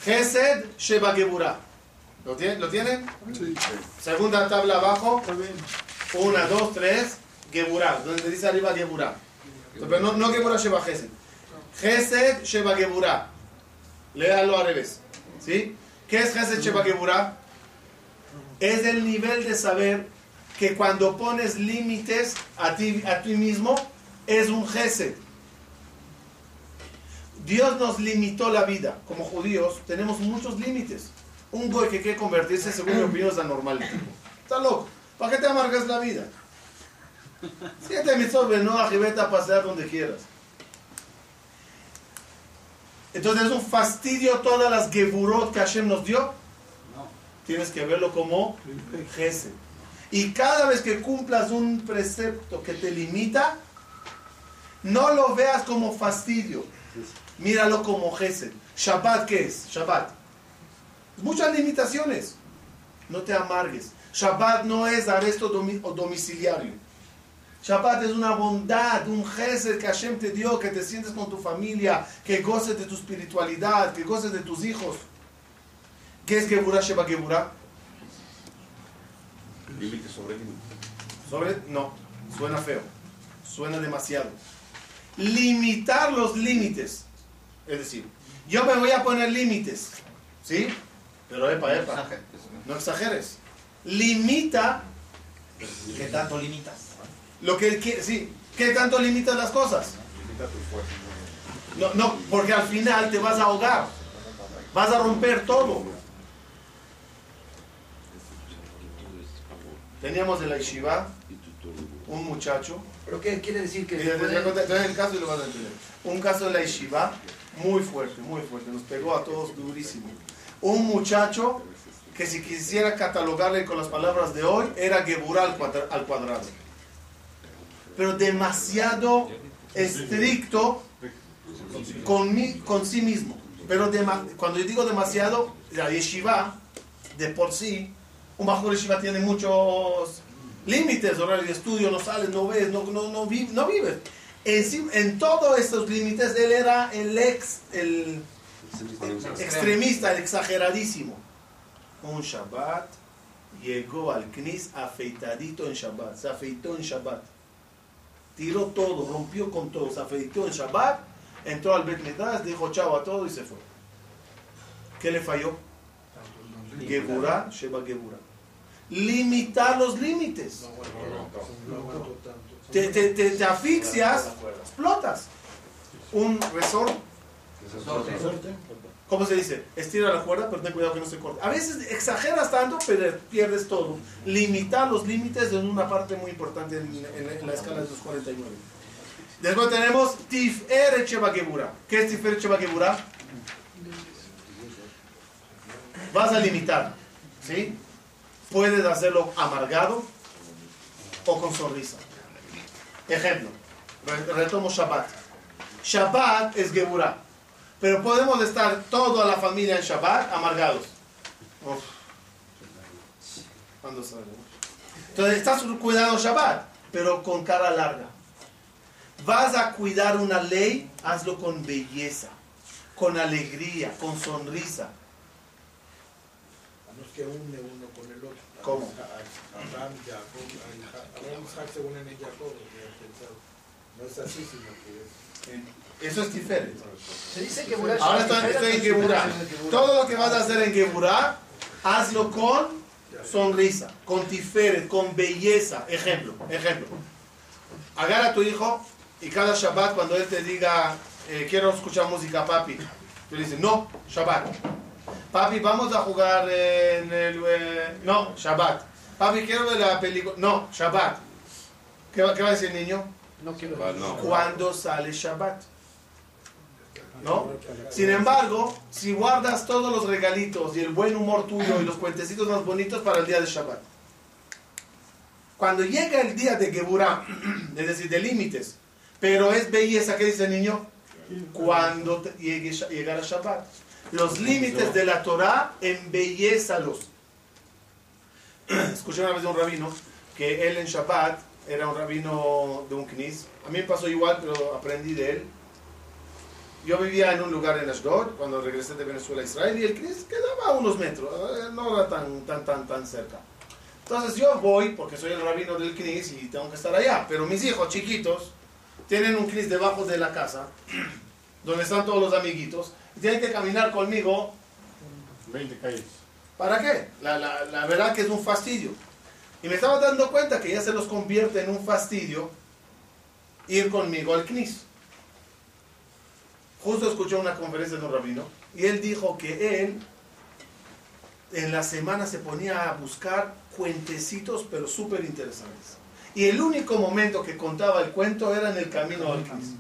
Gesed Sheba Gebura. ¿Lo, tiene- ¿Lo tienen? Sí. Segunda tabla abajo. Una, dos, tres. Gebura. Donde dice arriba Gebura. Pero no, no Gebura Sheba Gesed. Gesed Sheba Gebura. Léalo al revés. ¿Sí? ¿Qué es Gesed Sheba Gebura? Es el nivel de saber que cuando pones límites a ti, a ti mismo, es un Gesed. Dios nos limitó la vida. Como judíos tenemos muchos límites. Un goy que quiere convertirse, según mi opinión, es anormal. Está loco. ¿Para qué te amargas la vida? Siete mitzvot, no y vete a pasear donde quieras. Entonces es un fastidio todas las geburot que Hashem nos dio. Tienes que verlo como Gesed. Y cada vez que cumplas un precepto que te limita, no lo veas como fastidio. Míralo como Gesed. Shabbat, ¿qué es? Shabbat. Muchas limitaciones. No te amargues. Shabbat no es arresto domiciliario. Shabbat es una bondad, un gesed que Hashem te dio, que te sientes con tu familia, que goces de tu espiritualidad, que goces de tus hijos. ¿Qué es Geburah Sheba Geburah? Límite sobre límite. Sobre, no, suena feo, suena demasiado. Limitar los límites. Es decir, yo me voy a poner límites, ¿sí? Pero epa, epa, no exageres. Limita ¿Qué tanto limitas? lo que quiere, sí, ¿qué tanto limitas las cosas? Limita tu fuerza. No, no, porque al final te vas a ahogar, vas a romper todo. Teníamos en la un muchacho ¿Pero qué quiere decir que puede- el caso y lo vas a entender. Un caso en la Yeshiva muy fuerte, muy fuerte. Nos pegó a todos durísimo. Un muchacho que si quisiera catalogarle con las palabras de hoy, era Geburah al, cuadra- al cuadrado. Pero demasiado estricto con, con sí mismo. Pero dema- cuando yo digo demasiado, la Yeshiva, de por sí, un bajo Yeshiva tiene muchos límites, horario de estudio, no sales, no ves, no, no, no, no vives. En, en todos estos límites, él era el ex, el extremista, el exageradísimo. Un Shabbat llegó al Knis afeitadito en Shabbat, se afeitó en Shabbat. Tiró todo, rompió con todo, se afeitó en Shabbat, entró al Bet dijo chao a todo y se fue. ¿Qué le falló? Geburah, Sheba Geburah. Limitar los límites. Te, te, te, te asfixias, explotas. Un resort, ¿cómo se dice? Estira la cuerda, pero ten cuidado que no se corte. A veces exageras tanto, pero pierdes todo. Limitar los límites es una parte muy importante en, en- en la escala de los 49. Después tenemos Tiferet Sheba Geburah. ¿Qué es Tiferet Sheba Geburah? Vas a limitar, ¿sí? Puedes hacerlo amargado o con sonrisa. Ejemplo, re- retomo Shabbat. Shabbat es Geburah, pero podemos estar toda la familia en Shabbat amargados. Uf. Entonces estás cuidando Shabbat, pero con cara larga. Vas a cuidar una ley, hazlo con belleza, con alegría, con sonrisa. No es que une uno con el otro. ¿Cómo? Abraham, Jacob, Abraham, Jacob. No es así, sino que es... Eso es diferente. Se dice que Burá Ahora estoy, estoy en Geburah. Todo lo que vas a hacer en Geburah, hazlo con sonrisa, con tiferet, con belleza. Ejemplo, ejemplo. Agarra a tu hijo y cada Shabbat cuando él te diga, eh, quiero escuchar música, papi, tú le dices, no, Shabbat. Papi, vamos a jugar en el... eh, no, Shabbat. Papi, quiero ver la película. No, Shabbat. ¿Qué va, qué va a decir el niño? No quiero Ah, no. ¿Cuándo sale Shabbat? ¿No? Sin embargo, si guardas todos los regalitos y el buen humor tuyo y los cuentecitos más bonitos para el día de Shabbat. Cuando llega el día de Geburah, <clears throat> es decir, de límites, pero es belleza, ¿qué dice el niño? Cuando te- llegue, llegará Shabbat. Los límites de la Torah, embellézalos. <clears throat> Escuché una vez de un rabino que él en Shabbat era un rabino de un knis. A mí me pasó igual, pero aprendí de él. Yo vivía en un lugar en Ashdod cuando regresé de Venezuela a Israel y el knis quedaba a unos metros, eh, no era tan, tan, tan, tan cerca. Entonces yo voy porque soy el rabino del knis y tengo que estar allá, pero mis hijos chiquitos tienen un knis debajo de la casa <clears throat> donde están todos los amiguitos y tienen que caminar conmigo 20 calles. ¿Para qué? La, la, la verdad que es un fastidio. Y me estaba dando cuenta que ya se los convierte en un fastidio ir conmigo al CNIS. Justo escuché una conferencia de un rabino y él dijo que él en la semana se ponía a buscar cuentecitos pero súper interesantes. Y el único momento que contaba el cuento era en el camino al CNIS.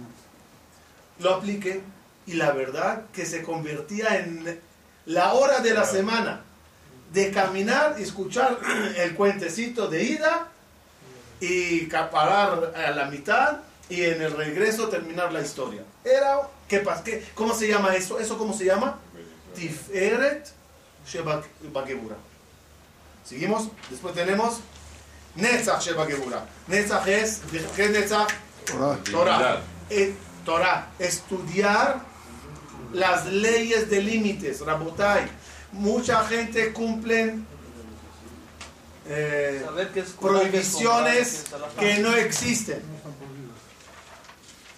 Lo apliqué y la verdad que se convertía en la hora de la semana de caminar y escuchar <clears throat> el cuentecito de ida y parar a la mitad y en el regreso terminar la historia. Era, ¿qué pasa? ¿Qué, ¿Cómo se llama eso? ¿Eso cómo se llama? Tiferet Shebagebura. Seguimos. Después tenemos Netzach Shebagebura. Netzach es, ¿qué es Netzach? Torah. Torah. Eh, Torah. Estudiar las leyes de límites, Rabotai. Mucha gente cumple eh, prohibiciones que no existen.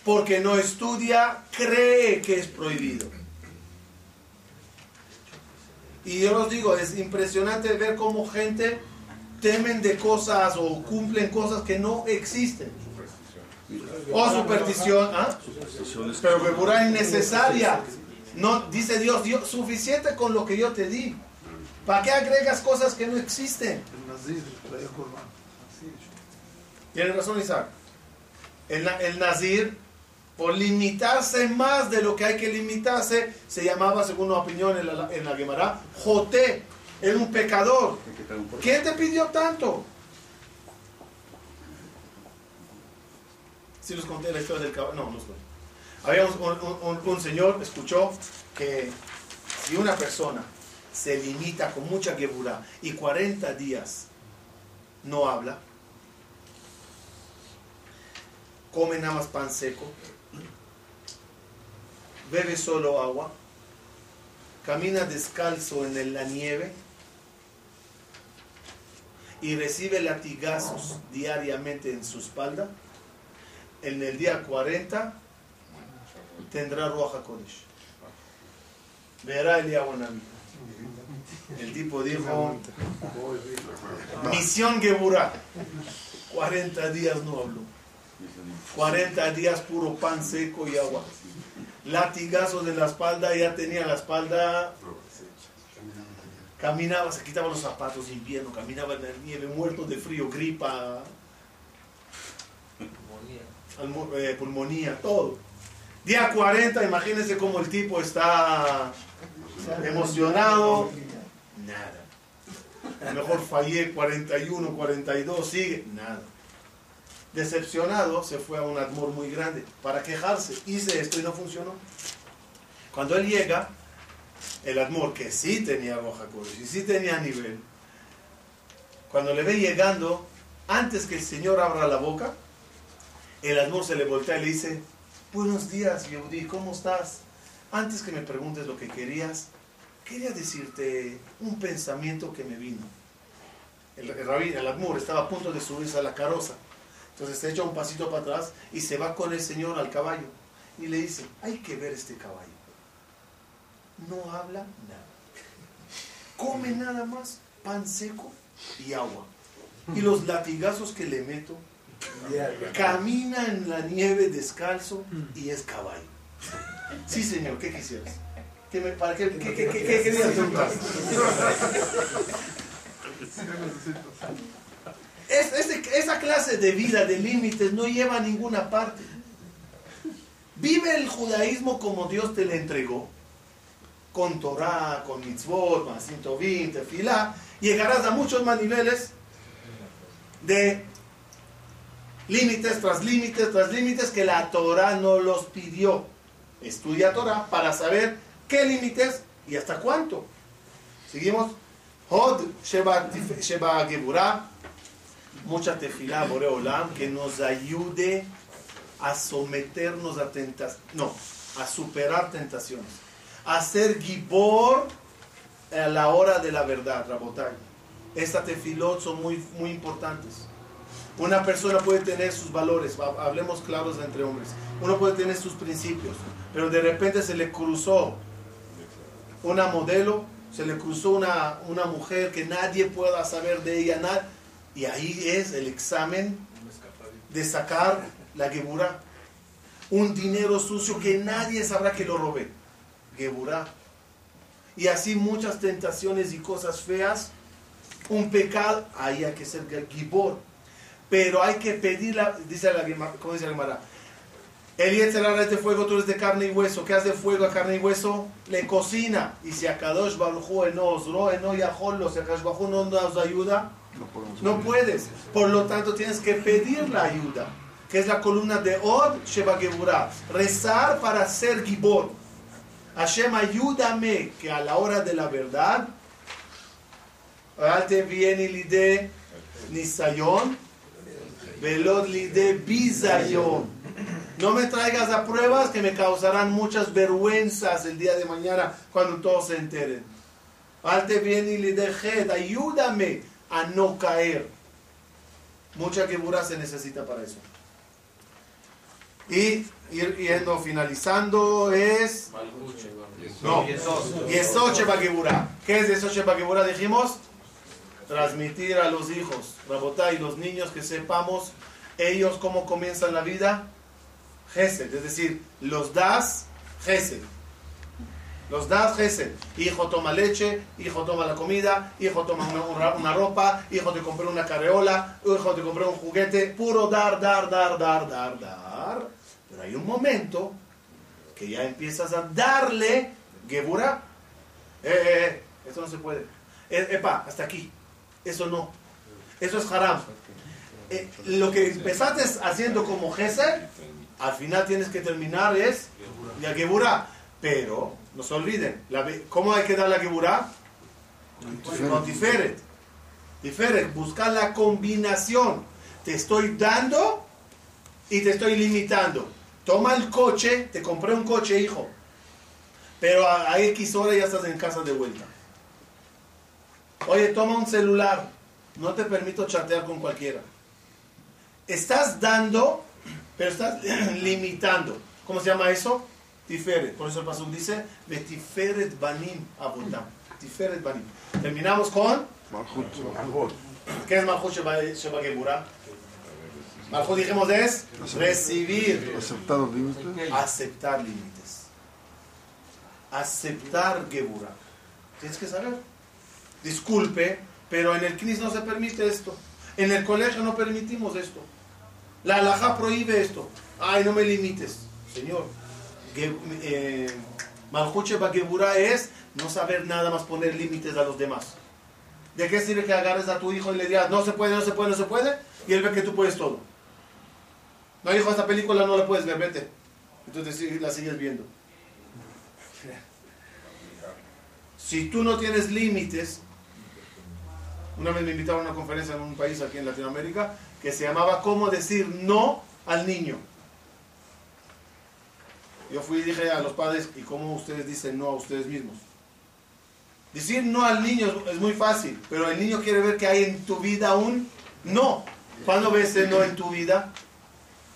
Porque no estudia, cree que es prohibido. Y yo os digo, es impresionante ver cómo gente temen de cosas o cumplen cosas que no existen. O superstición, ¿ah? Pero que pura innecesaria. No, dice Dios, Dios, suficiente con lo que yo te di. ¿Para qué agregas cosas que no existen? El Nazir traía Corban. Tiene razón Isaac. El, el Nazir, por limitarse más de lo que hay que limitarse, se llamaba, según una opinión en la, en la Gemara, Joté. Era un pecador. ¿Quién te pidió tanto? Si los conté la historia del caballo. No, no los conté. Había un, señor, escuchó que si una persona se limita con mucha geburá y 40 días no habla, come nada más pan seco, bebe solo agua, camina descalzo en la nieve y recibe latigazos diariamente en su espalda, en el día 40 tendrá Ruach HaKodesh. Verá el Naví. El tipo dijo, misión Geburah. 40 días no habló. 40 días puro pan seco y agua. Latigazo de la espalda, ya tenía la espalda. Caminaba, se quitaba los zapatos de invierno, caminaba en la nieve, muerto de frío, gripa, almu- eh, pulmonía, todo. Día 40, imagínense cómo el tipo está emocionado. Nada. A lo mejor fallé 41, 42, sigue. Nada. Decepcionado, se fue a un admor muy grande para quejarse. Hice esto y no funcionó. Cuando él llega, el admor, que sí tenía roja y sí tenía nivel, cuando le ve llegando, antes que el Señor abra la boca, el Admor se le voltea y le dice, buenos días, Yehudi, ¿cómo estás? Antes que me preguntes lo que querías, quería decirte un pensamiento que me vino. El, el rabí, el Admur, estaba a punto de subirse a la carroza. Entonces se echa un pasito para atrás y se va con el Señor al caballo. Y le dice, hay que ver este caballo. No habla nada. Come nada más pan seco y agua. Y los latigazos que le meto, camina en la nieve descalzo y es caballo. <laughs> Sí, señor, ¿qué quisieras? ¿Qué, me, para qué, qué, qué, qué- qué querías preguntar? Es- esa clase de vida de límites no lleva a ninguna parte. Vive el judaísmo como Dios te le entregó, con Torah, con mitzvot, más 120, tefilá, llegarás a muchos más niveles de límites tras límites tras límites que la Torah no los pidió. Estudia Torah para saber qué límites y hasta cuánto. Seguimos. Hod Sheba, Geburah. Mucha tefilá, Boreolam, que nos ayude a someternos a tentaciones. No, a superar tentaciones. A ser gibor a la hora de la verdad, Rabotai. Estas tefilot son muy, muy importantes. Una persona puede tener sus valores, ha- hablemos claros entre hombres. Uno puede tener sus principios, pero de repente se le cruzó una modelo, se le cruzó una, una mujer que nadie pueda saber de ella nada. Y ahí es el examen de sacar la gebura. Un dinero sucio que nadie sabrá que lo robé. Geburá. Y así muchas tentaciones y cosas feas. Un pecado, ahí hay que ser gibor. Pero hay que pedirla, dice la ¿cómo dice la Gemara? El Yetzirah es de fuego, tú eres de carne y hueso. ¿Qué hace fuego a carne y hueso? Le cocina. Y si a Kadosh Baruj Hu no osro, no yajolo, si a Kadosh Baruj Hu no nos ayuda, No puedes. Por lo tanto, tienes que pedir la ayuda, que es la columna de Od Sheba Geburah. Rezar para ser Gibor. Hashem, ayúdame que a la hora de la verdad, alte viene lide nisayon, velod lide bizayon. No me traigas a pruebas que me causarán muchas vergüenzas el día de mañana cuando todos se enteren. Alte viene y le deje, ayúdame a no caer. Mucha quebura se necesita para eso. Y ir yendo finalizando es. No, Yesod Sheba Geburah. ¿Qué es Yesod Sheba Geburah? Dijimos transmitir a los hijos, Rabotá y los niños que sepamos ellos cómo comienzan la vida. Gesed, es decir, los das Gesed. Los das Gesed. Hijo toma leche, hijo toma la comida, hijo toma una, ropa, hijo te compré una carreola, hijo te compré un juguete, puro dar, dar, dar, dar, dar, dar. Pero hay un momento que ya empiezas a darle Geburah. Eh, eh, eh, eso no se puede. Eh, epa, hasta aquí. Eso no. Eso es haram. Eh, lo que empezaste haciendo como Gesed, al final tienes que terminar es la Geburah. Pero, no se olviden, la ¿cómo hay que dar la Geburah? Con Tiferet. Tiferet, buscar la combinación. Te estoy dando y te estoy limitando. Toma el coche, te compré un coche, hijo. Pero a, a X hora ya estás en casa de vuelta. Oye, toma un celular. No te permito chatear con cualquiera. Estás dando, pero estás <clears throat> limitando. ¿Cómo se llama eso? Tiferet. Por eso el pasuk dice, de Tiferet Banim Abotam. Tiferet Banim. Terminamos con. ¿qué es Malchut Sheba Geburah? Malchut dijimos es recibir. Aceptar los límites. aceptar límites. Aceptar Geburah. Tienes que saber. Disculpe, pero en el CNIS no se permite esto. En el colegio no permitimos esto. La alhaja prohíbe esto. Ay, no me limites. Señor, eh, Malhut Sheba Geburah es no saber nada más poner límites a los demás. ¿De qué sirve que agarres a tu hijo y le digas, no se puede, no se puede, no se puede? Y él ve que tú puedes todo. No, hijo, esta película no la puedes ver, vete. Entonces la sigues viendo. <laughs> Si tú no tienes límites, Una vez me invitaron a una conferencia en un país aquí en Latinoamérica que se llamaba ¿Cómo decir no al niño? Yo fui y dije a los padres, ¿y cómo ustedes dicen no a ustedes mismos? Decir no al niño es, muy fácil, pero el niño quiere ver que hay en tu vida un no. ¿Cuándo ves el no en tu vida?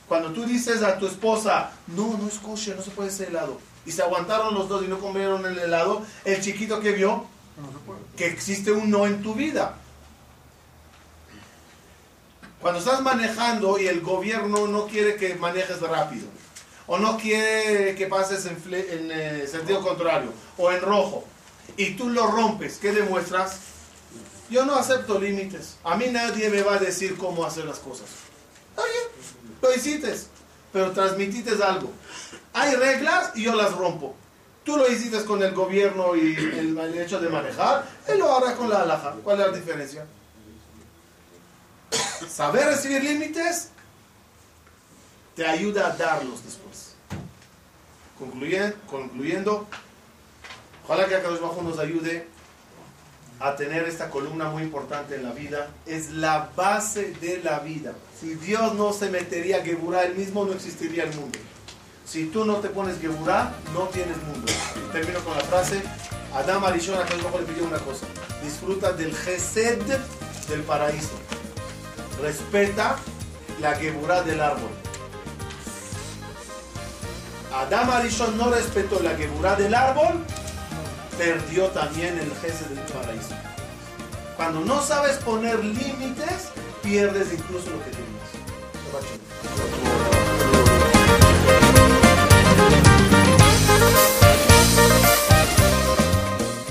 Cuando tú dices a tu esposa, no, no es kosher, no se puede ese helado. Y se aguantaron los dos y no comieron el helado, el chiquito que vio que existe un no en tu vida. Cuando estás manejando y el gobierno no quiere que manejes rápido, o no quiere que pases en, en, eh, sentido contrario, o en rojo, y tú lo rompes, ¿qué demuestras? Yo no acepto límites. A mí nadie me va a decir cómo hacer las cosas. Bien, lo hiciste, pero transmitiste algo. Hay reglas y yo las rompo. Tú lo hiciste con el gobierno y el hecho de manejar, él lo hará con la alhaja. ¿Cuál es la diferencia? Saber recibir límites te ayuda a darlos después. Concluyen- concluyendo, ojalá que Akadosh Bajo nos ayude a tener esta columna muy importante en la vida. Es la base de la vida. Si Dios no se metería a Geburah él mismo, no existiría el mundo. Si tú no te pones Geburah, no tienes mundo. Termino con la frase. Adam Arishon, Akadosh Bajo le pidió una cosa. Disfruta del Gesed del paraíso. Respeta la Geburah del árbol. Adam Arishon no respetó la Geburah del árbol, perdió también el Gesed del paraíso. Cuando no sabes poner límites, pierdes incluso lo que tienes.